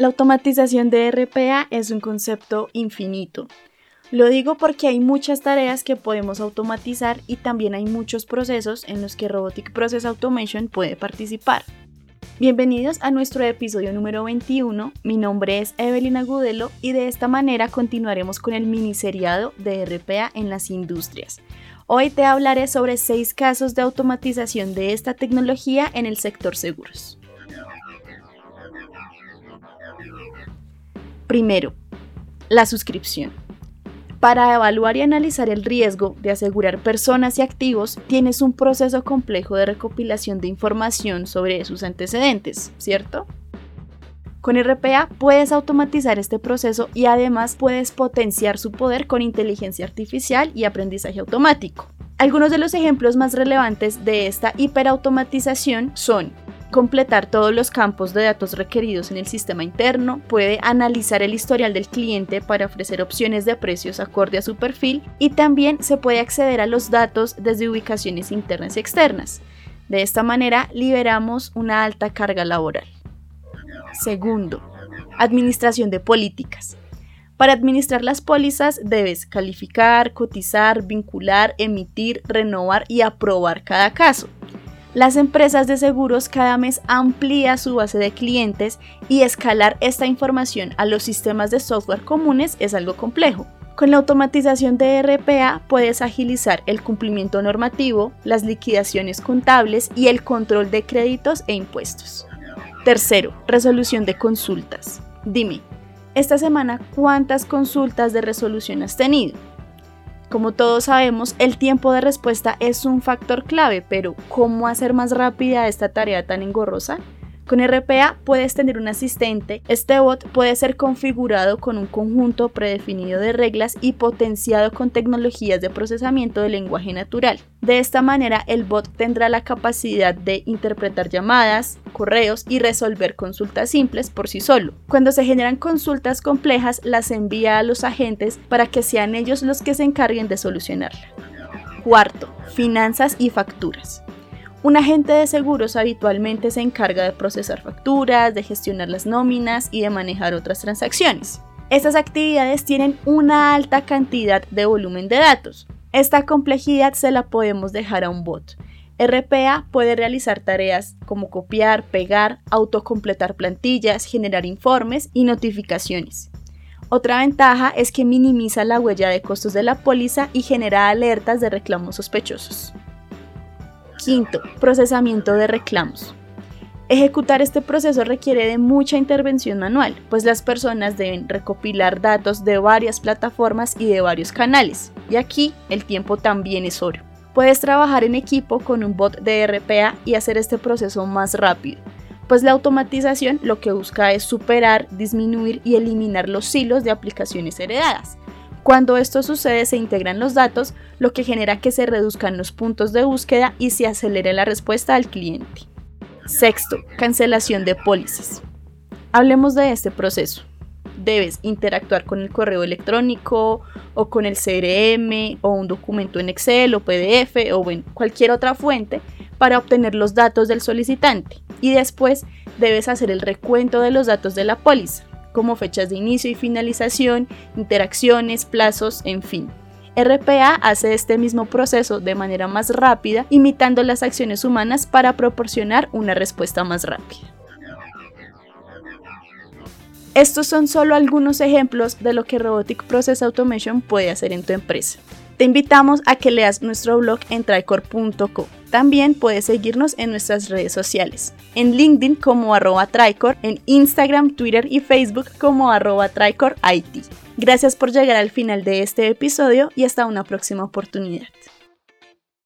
La automatización de RPA es un concepto infinito. Lo digo porque hay muchas tareas que podemos automatizar y también hay muchos procesos en los que Robotic Process Automation puede participar. Bienvenidos a nuestro episodio número 21. Mi nombre es Evelyn Agudelo y de esta manera continuaremos con el miniseriado de RPA en las industrias. Hoy te hablaré sobre seis casos de automatización de esta tecnología en el sector seguros. Primero, la suscripción. Para evaluar y analizar el riesgo de asegurar personas y activos, tienes un proceso complejo de recopilación de información sobre sus antecedentes, ¿cierto? Con RPA puedes automatizar este proceso y además puedes potenciar su poder con inteligencia artificial y aprendizaje automático. Algunos de los ejemplos más relevantes de esta hiperautomatización son completar todos los campos de datos requeridos en el sistema interno, puede analizar el historial del cliente para ofrecer opciones de precios acorde a su perfil y también se puede acceder a los datos desde ubicaciones internas y externas. De esta manera liberamos una alta carga laboral. Segundo, administración de políticas. Para administrar las pólizas debes calificar, cotizar, vincular, emitir, renovar y aprobar cada caso. Las empresas de seguros cada mes amplía su base de clientes y escalar esta información a los sistemas de software comunes es algo complejo. Con la automatización de RPA puedes agilizar el cumplimiento normativo, las liquidaciones contables y el control de créditos e impuestos. Tercero, resolución de consultas. Dime, esta semana cuántas consultas de resolución has tenido? Como todos sabemos, el tiempo de respuesta es un factor clave, pero ¿cómo hacer más rápida esta tarea tan engorrosa? Con RPA puedes tener un asistente. Este bot puede ser configurado con un conjunto predefinido de reglas y potenciado con tecnologías de procesamiento de lenguaje natural. De esta manera, el bot tendrá la capacidad de interpretar llamadas, y resolver consultas simples por sí solo. Cuando se generan consultas complejas, las envía a los agentes para que sean ellos los que se encarguen de solucionarla. Cuarto, finanzas y facturas. Un agente de seguros habitualmente se encarga de procesar facturas, de gestionar las nóminas y de manejar otras transacciones. Estas actividades tienen una alta cantidad de volumen de datos. Esta complejidad se la podemos dejar a un bot. RPA puede realizar tareas como copiar, pegar, autocompletar plantillas, generar informes y notificaciones. Otra ventaja es que minimiza la huella de costos de la póliza y genera alertas de reclamos sospechosos. Quinto, procesamiento de reclamos. Ejecutar este proceso requiere de mucha intervención manual, pues las personas deben recopilar datos de varias plataformas y de varios canales, y aquí el tiempo también es oro. Puedes trabajar en equipo con un bot de RPA y hacer este proceso más rápido, pues la automatización lo que busca es superar, disminuir y eliminar los hilos de aplicaciones heredadas, cuando esto sucede se integran los datos, lo que genera que se reduzcan los puntos de búsqueda y se acelere la respuesta al cliente. Sexto, cancelación de pólizas. Hablemos de este proceso. Debes interactuar con el correo electrónico o con el CRM o un documento en Excel o PDF o en cualquier otra fuente para obtener los datos del solicitante y después debes hacer el recuento de los datos de la póliza como fechas de inicio y finalización, interacciones, plazos, en fin. RPA hace este mismo proceso de manera más rápida, imitando las acciones humanas para proporcionar una respuesta más rápida. Estos son solo algunos ejemplos de lo que Robotic Process Automation puede hacer en tu empresa. Te invitamos a que leas nuestro blog en tricor.co. También puedes seguirnos en nuestras redes sociales, en LinkedIn como arroba Tricor, en Instagram, Twitter y Facebook como arroba Tricor IT. Gracias por llegar al final de este episodio y hasta una próxima oportunidad.